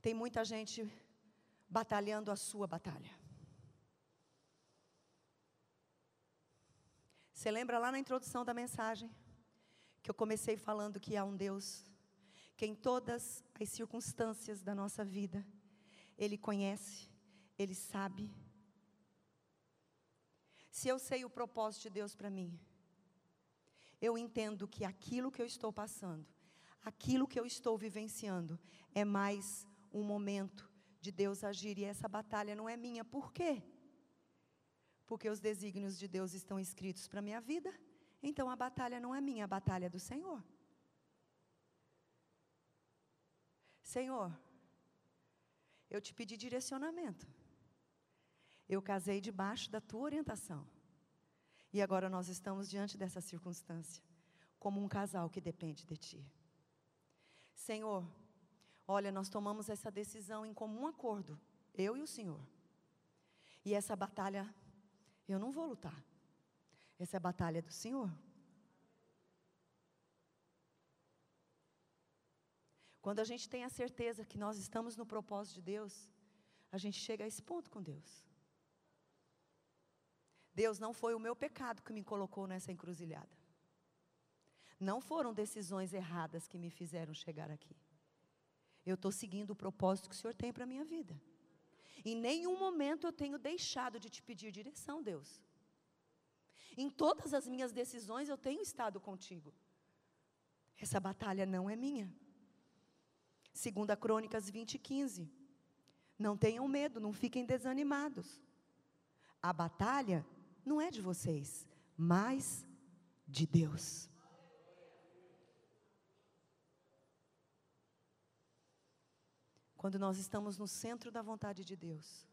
Tem muita gente batalhando a sua batalha. Você lembra lá na introdução da mensagem que eu comecei falando que há um Deus que em todas as circunstâncias da nossa vida ele conhece, Ele sabe. Se eu sei o propósito de Deus para mim, eu entendo que aquilo que eu estou passando, aquilo que eu estou vivenciando, é mais um momento de Deus agir e essa batalha não é minha. Por quê? Porque os desígnios de Deus estão escritos para minha vida, então a batalha não é minha, a batalha é do Senhor. Senhor, eu te pedi direcionamento. Eu casei debaixo da tua orientação. E agora nós estamos diante dessa circunstância, como um casal que depende de ti. Senhor, olha, nós tomamos essa decisão em comum acordo, eu e o Senhor. E essa batalha, eu não vou lutar. Essa é a batalha do Senhor. Quando a gente tem a certeza que nós estamos no propósito de Deus, a gente chega a esse ponto com Deus. Deus não foi o meu pecado que me colocou nessa encruzilhada. Não foram decisões erradas que me fizeram chegar aqui. Eu estou seguindo o propósito que o Senhor tem para a minha vida. Em nenhum momento eu tenho deixado de te pedir direção, Deus. Em todas as minhas decisões eu tenho estado contigo. Essa batalha não é minha. Segunda Crônicas 20, 15. Não tenham medo, não fiquem desanimados. A batalha não é de vocês, mas de Deus. Quando nós estamos no centro da vontade de Deus,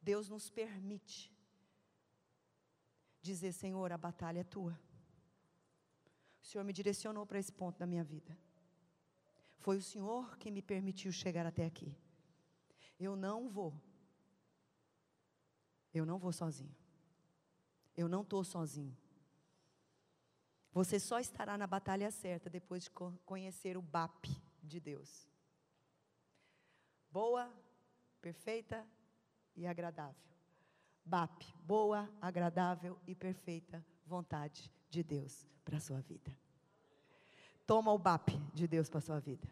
Deus nos permite dizer: Senhor, a batalha é tua. O Senhor me direcionou para esse ponto da minha vida. Foi o Senhor que me permitiu chegar até aqui. Eu não vou. Eu não vou sozinho. Eu não estou sozinho. Você só estará na batalha certa depois de conhecer o BAP de Deus. Boa, perfeita e agradável. BAP, boa, agradável e perfeita vontade de Deus para a sua vida. Toma o BAP de Deus para a sua vida.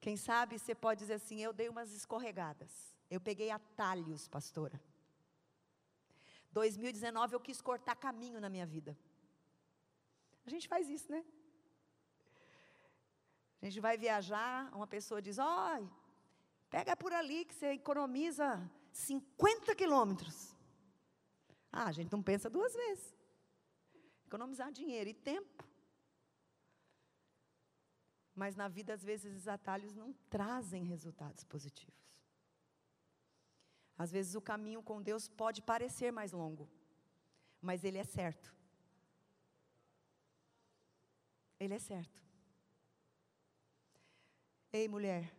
Quem sabe você pode dizer assim: eu dei umas escorregadas. Eu peguei atalhos, pastora. 2019 eu quis cortar caminho na minha vida. A gente faz isso, né? A gente vai viajar, uma pessoa diz: "Olha, pega por ali que você economiza 50 quilômetros". Ah, a gente não pensa duas vezes. Economizar dinheiro e tempo. Mas na vida, às vezes, os atalhos não trazem resultados positivos. Às vezes, o caminho com Deus pode parecer mais longo, mas ele é certo. Ele é certo. Ei, mulher,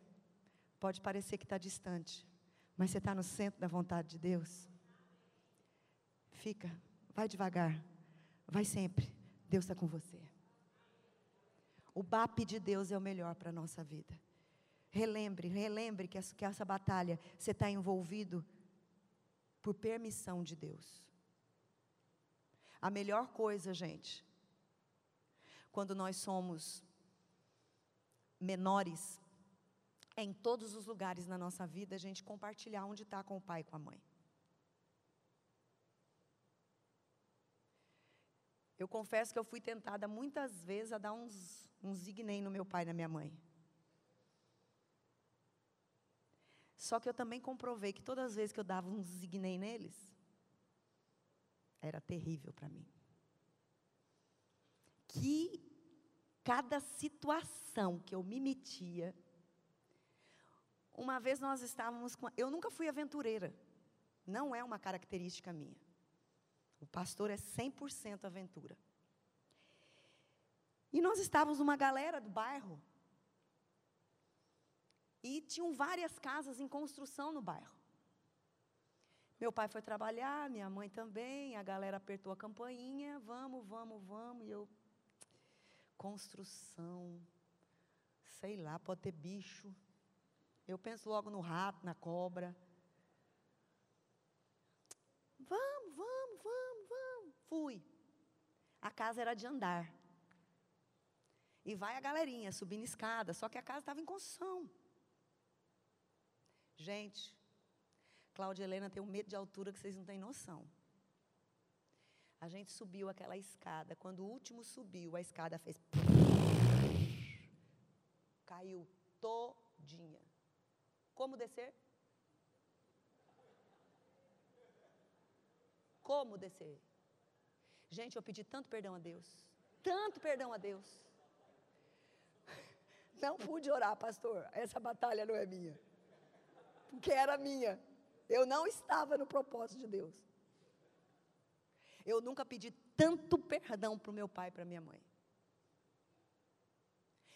pode parecer que está distante, mas você está no centro da vontade de Deus. Fica, vai devagar, vai sempre. Deus está com você. O BAP de Deus é o melhor para a nossa vida. Relembre, relembre que essa, que essa batalha você está envolvido por permissão de Deus. A melhor coisa, gente, quando nós somos menores, é em todos os lugares na nossa vida a gente compartilhar onde está com o pai e com a mãe. Eu confesso que eu fui tentada muitas vezes a dar uns, uns zignei no meu pai e na minha mãe. Só que eu também comprovei que todas as vezes que eu dava um zignei neles, era terrível para mim. Que cada situação que eu me metia. Uma vez nós estávamos com. Eu nunca fui aventureira. Não é uma característica minha. O pastor é 100% aventura. E nós estávamos uma galera do bairro. E tinham várias casas em construção no bairro. Meu pai foi trabalhar, minha mãe também, a galera apertou a campainha, vamos, vamos, vamos, e eu construção, sei lá, pode ter bicho. Eu penso logo no rato, na cobra. Vamos, vamos, vamos, vamos. Fui. A casa era de andar. E vai a galerinha subindo escada, só que a casa estava em construção. Gente, Cláudia Helena tem um medo de altura que vocês não têm noção. A gente subiu aquela escada. Quando o último subiu, a escada fez. [laughs] Caiu todinha. Como descer? Como descer? Gente, eu pedi tanto perdão a Deus. Tanto perdão a Deus. Não pude orar, pastor. Essa batalha não é minha. Porque era minha. Eu não estava no propósito de Deus. Eu nunca pedi tanto perdão para o meu pai e para minha mãe.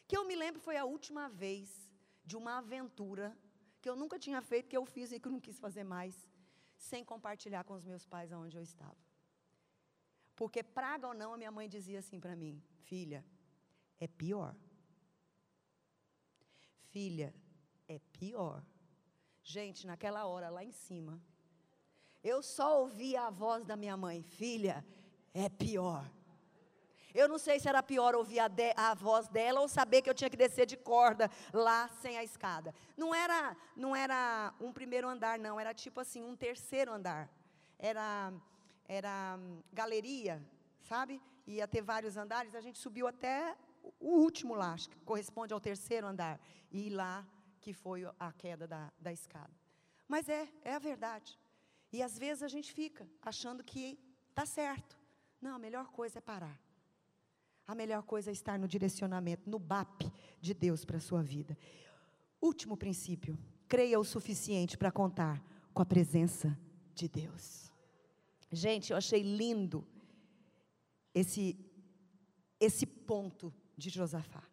Que eu me lembro foi a última vez de uma aventura que eu nunca tinha feito, que eu fiz e que eu não quis fazer mais, sem compartilhar com os meus pais aonde eu estava. Porque praga ou não, a minha mãe dizia assim para mim: "Filha, é pior. Filha, é pior." Gente, naquela hora lá em cima, eu só ouvia a voz da minha mãe: Filha, é pior. Eu não sei se era pior ouvir a, de, a, voz dela ou saber que eu tinha que descer de corda lá sem a escada. Não era, não era um primeiro andar, não. Era tipo assim, um terceiro andar. Era, era hum, galeria, sabe? Ia ter vários andares. A gente subiu até o último lá, acho que corresponde ao terceiro andar. E lá que foi a queda da, da escada. Mas é, é a verdade. E às vezes a gente fica achando que está certo. Não, a melhor coisa é parar. A melhor coisa é estar no direcionamento, no BAP de Deus para a sua vida. Último princípio: creia o suficiente para contar com a presença de Deus. Gente, eu achei lindo esse, esse ponto de Josafá.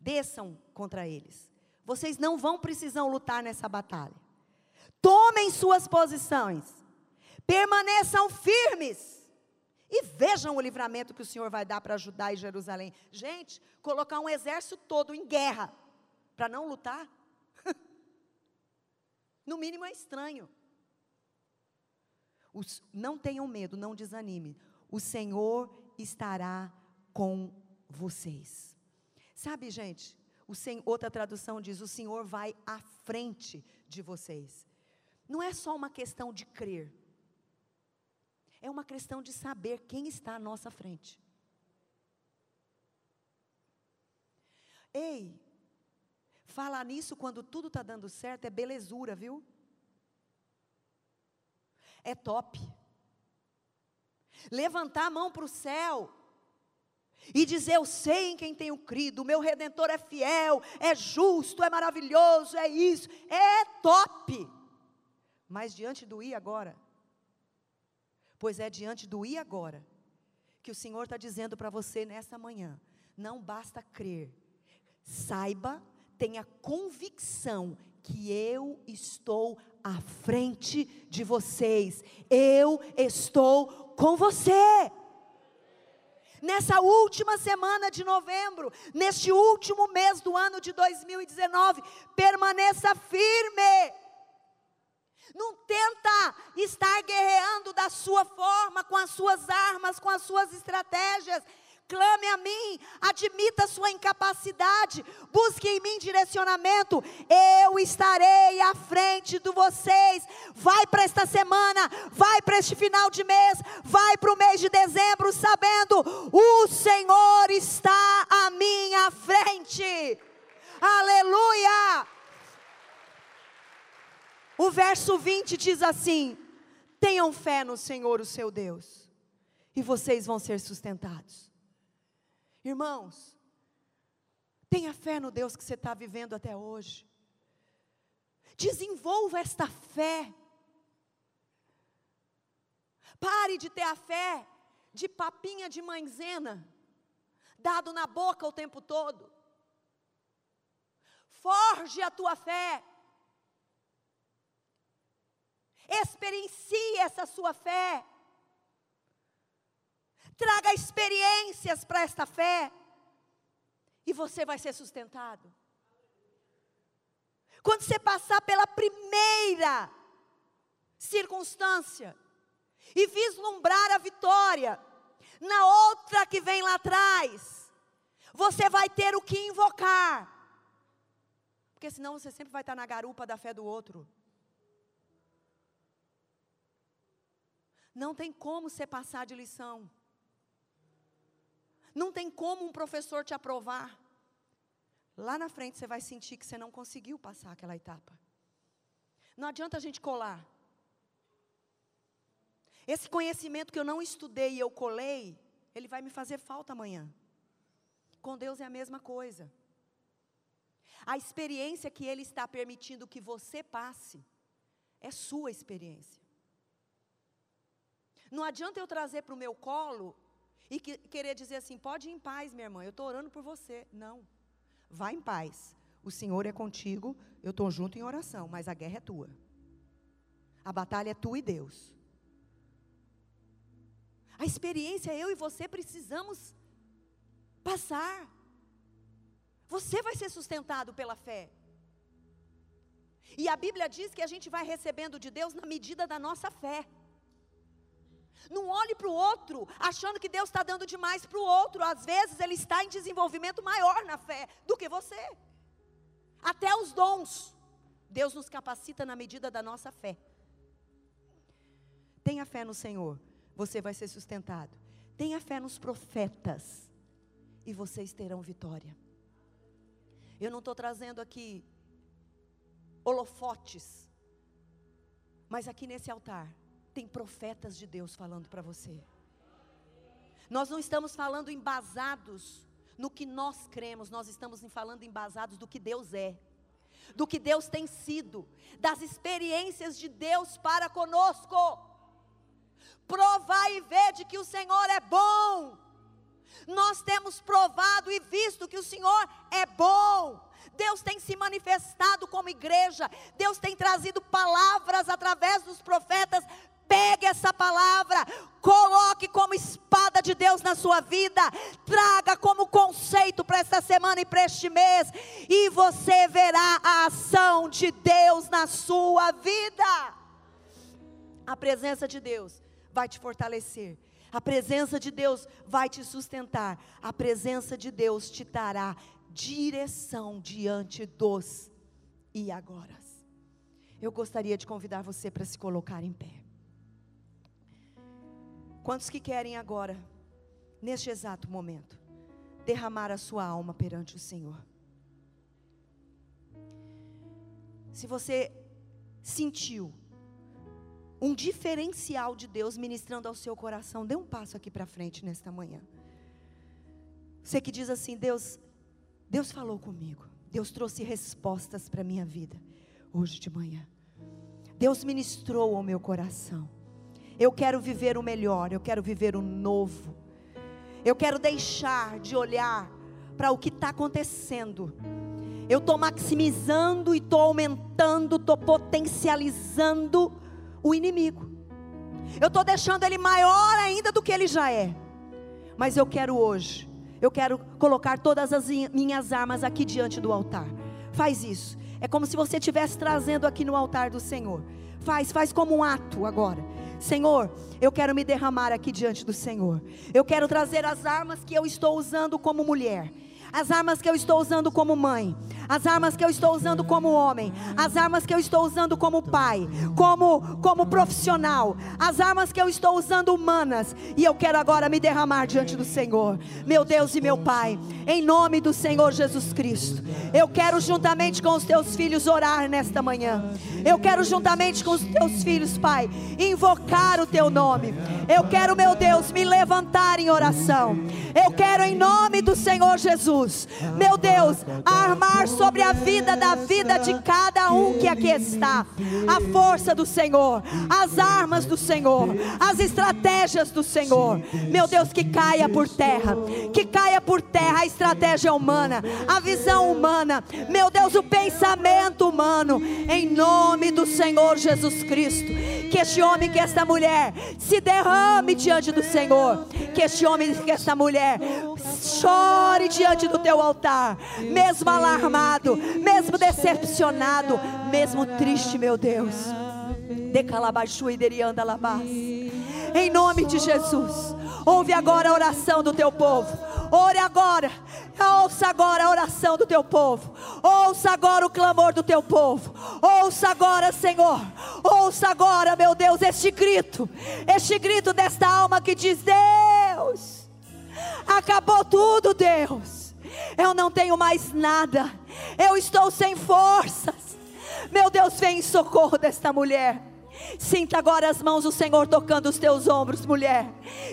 Desçam contra eles, Vocês não vão precisar lutar nessa batalha. Tomem suas posições. Permaneçam firmes. E vejam o livramento que o Senhor vai dar para Judá e Jerusalém. Gente, colocar um exército todo em guerra para não lutar, [laughs] no mínimo é estranho. Os, não tenham medo, não desanime. O Senhor estará com vocês. Sabe, gente, o Senhor, outra tradução diz: o Senhor vai à frente de vocês. Não é só uma questão de crer, é uma questão de saber quem está à nossa frente. Ei, falar nisso quando tudo está dando certo é belezura, viu? É top. Levantar a mão para o céu e dizer: Eu sei em quem tenho crido, o meu redentor é fiel, é justo, é maravilhoso, é isso, é top. Mas diante do ir agora, Pois é diante do e agora que o Senhor está dizendo para você nessa manhã: não basta crer, saiba, tenha convicção que eu estou à frente de vocês, eu estou com você. Nessa última semana de novembro, neste último mês do ano de 2019, permaneça firme não tenta estar guerreando da sua forma, com as suas armas, com as suas estratégias. Clame a mim, admita sua incapacidade, busque em mim direcionamento. Eu estarei à frente de vocês. Vai para esta semana, vai para este final de mês, vai para o mês de dezembro, sabendo o Senhor está à minha frente. Aleluia! O verso 20 diz assim: Tenham fé no Senhor, o seu Deus, e vocês vão ser sustentados. Irmãos, tenha fé no Deus que você está vivendo até hoje. Desenvolva esta fé. Pare de ter a fé de papinha de mãezena, dado na boca o tempo todo. Forge a tua fé Experiencie essa sua fé. Traga experiências para esta fé. E você vai ser sustentado. Quando você passar pela primeira circunstância e vislumbrar a vitória, na outra que vem lá atrás, você vai ter o que invocar. Porque senão você sempre vai estar na garupa da fé do outro. Não tem como você passar de lição. Não tem como um professor te aprovar. Lá na frente você vai sentir que você não conseguiu passar aquela etapa. Não adianta a gente colar. Esse conhecimento que eu não estudei e eu colei, ele vai me fazer falta amanhã. Com Deus é a mesma coisa. A experiência que Ele está permitindo que você passe, é sua experiência. Não adianta eu trazer para o meu colo e que, querer dizer assim: pode ir em paz, minha irmã, eu estou orando por você. Não. Vá em paz. O Senhor é contigo, eu estou junto em oração, mas a guerra é tua. A batalha é tua e Deus. A experiência eu e você precisamos passar. Você vai ser sustentado pela fé. E a Bíblia diz que a gente vai recebendo de Deus na medida da nossa fé. Não olhe para o outro achando que Deus está dando demais para o outro. Às vezes ele está em desenvolvimento maior na fé do que você. Até os dons. Deus nos capacita na medida da nossa fé. Tenha fé no Senhor, você vai ser sustentado. Tenha fé nos profetas, e vocês terão vitória. Eu não estou trazendo aqui holofotes, mas aqui nesse altar, tem profetas de Deus falando para você. Nós não estamos falando embasados no que nós cremos, nós estamos falando embasados do que Deus é, do que Deus tem sido, das experiências de Deus para conosco. Provar e ver de que o Senhor é bom. Nós temos provado e visto que o Senhor é bom. Deus tem se manifestado como igreja, Deus tem trazido palavras através dos profetas. Pegue essa palavra, coloque como espada de Deus na sua vida, traga como conceito para esta semana e para este mês, e você verá a ação de Deus na sua vida. A presença de Deus vai te fortalecer. A presença de Deus vai te sustentar. A presença de Deus te dará direção diante dos e agora. Eu gostaria de convidar você para se colocar em pé. Quantos que querem agora, neste exato momento, derramar a sua alma perante o Senhor? Se você sentiu um diferencial de Deus ministrando ao seu coração, dê um passo aqui para frente nesta manhã. Você que diz assim: Deus, Deus falou comigo. Deus trouxe respostas para a minha vida hoje de manhã. Deus ministrou ao meu coração. Eu quero viver o melhor, eu quero viver o novo. Eu quero deixar de olhar para o que está acontecendo. Eu estou maximizando e estou aumentando, estou potencializando o inimigo. Eu estou deixando ele maior ainda do que ele já é. Mas eu quero hoje eu quero colocar todas as minhas armas aqui diante do altar. Faz isso. É como se você estivesse trazendo aqui no altar do Senhor. Faz, faz como um ato agora. Senhor, eu quero me derramar aqui diante do Senhor. Eu quero trazer as armas que eu estou usando como mulher as armas que eu estou usando como mãe, as armas que eu estou usando como homem, as armas que eu estou usando como pai, como como profissional, as armas que eu estou usando humanas, e eu quero agora me derramar diante do Senhor, meu Deus e meu Pai, em nome do Senhor Jesus Cristo. Eu quero juntamente com os teus filhos orar nesta manhã. Eu quero juntamente com os teus filhos, Pai, invocar o teu nome. Eu quero, meu Deus, me levantar em oração. Eu quero em nome do Senhor Jesus meu Deus, armar sobre a vida da vida de cada um que aqui está a força do Senhor, as armas do Senhor, as estratégias do Senhor. Meu Deus, que caia por terra, que caia por terra a estratégia humana, a visão humana, meu Deus, o pensamento humano, em nome do Senhor Jesus Cristo. Que este homem, que esta mulher se derrame diante do Senhor, que este homem, que esta mulher chore diante do teu altar, mesmo alarmado, mesmo decepcionado, mesmo triste, meu Deus. Em nome de Jesus, ouve agora a oração do teu povo. Ore agora, ouça agora a oração do teu povo. Ouça agora o clamor do teu povo. Ouça agora, Senhor. Ouça agora, meu Deus, este grito, este grito desta alma que diz: Deus, acabou tudo, Deus eu não tenho mais nada, eu estou sem forças. Meu Deus, vem em socorro desta mulher. Sinta agora as mãos do Senhor tocando os teus ombros, mulher.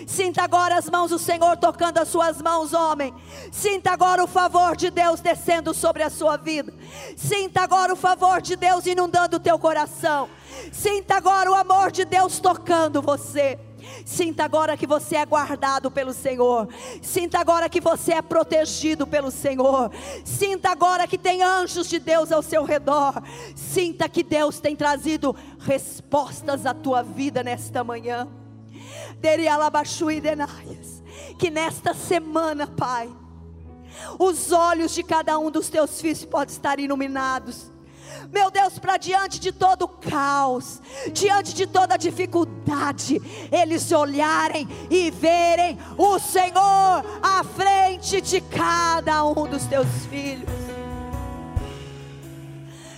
Sinta agora as mãos do Senhor tocando as suas mãos, homem. Sinta agora o favor de Deus descendo sobre a sua vida. Sinta agora o favor de Deus inundando o teu coração. Sinta agora o amor de Deus tocando você. Sinta agora que você é guardado pelo Senhor. Sinta agora que você é protegido pelo Senhor. Sinta agora que tem anjos de Deus ao seu redor. Sinta que Deus tem trazido respostas à tua vida nesta manhã. Que nesta semana, Pai, os olhos de cada um dos teus filhos podem estar iluminados meu Deus, para diante de todo caos, diante de toda dificuldade, eles olharem e verem o Senhor à frente de cada um dos teus filhos.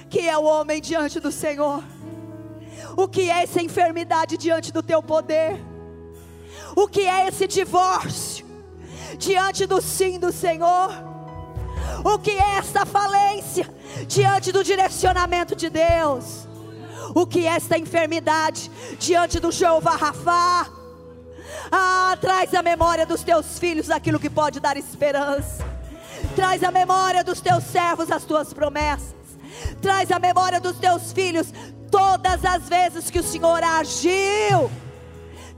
Que é o homem diante do Senhor? O que é essa enfermidade diante do teu poder? O que é esse divórcio diante do sim do Senhor? O que é esta falência diante do direcionamento de Deus? O que é esta enfermidade diante do Jeová Rafá? Ah, traz a memória dos teus filhos aquilo que pode dar esperança. Traz a memória dos teus servos as tuas promessas. Traz a memória dos teus filhos todas as vezes que o Senhor agiu.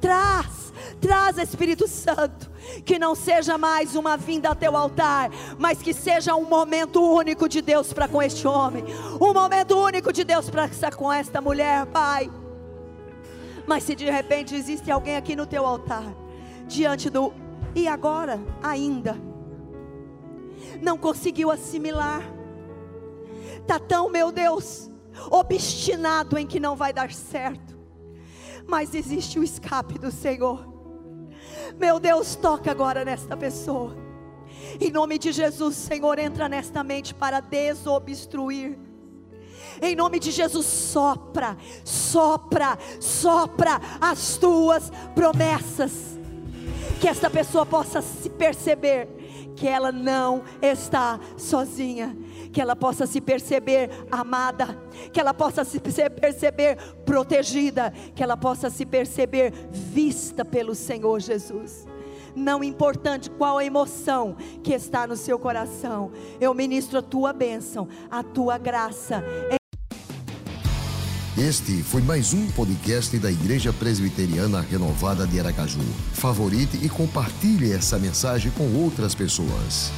Traz, traz Espírito Santo, que não seja mais uma vinda a teu altar, mas que seja um momento único de Deus para com este homem, um momento único de Deus para com esta mulher, Pai. Mas se de repente existe alguém aqui no teu altar, diante do e agora ainda, não conseguiu assimilar, está tão, meu Deus, obstinado em que não vai dar certo, mas existe o escape do Senhor. Meu Deus, toca agora nesta pessoa. Em nome de Jesus, Senhor, entra nesta mente para desobstruir. Em nome de Jesus, sopra, sopra, sopra as tuas promessas. Que esta pessoa possa se perceber que ela não está sozinha, que ela possa se perceber amada, que ela possa se perceber protegida, que ela possa se perceber vista pelo Senhor Jesus. Não importante qual a emoção que está no seu coração, eu ministro a tua bênção, a tua graça. Este foi mais um podcast da Igreja Presbiteriana Renovada de Aracaju. Favorite e compartilhe essa mensagem com outras pessoas.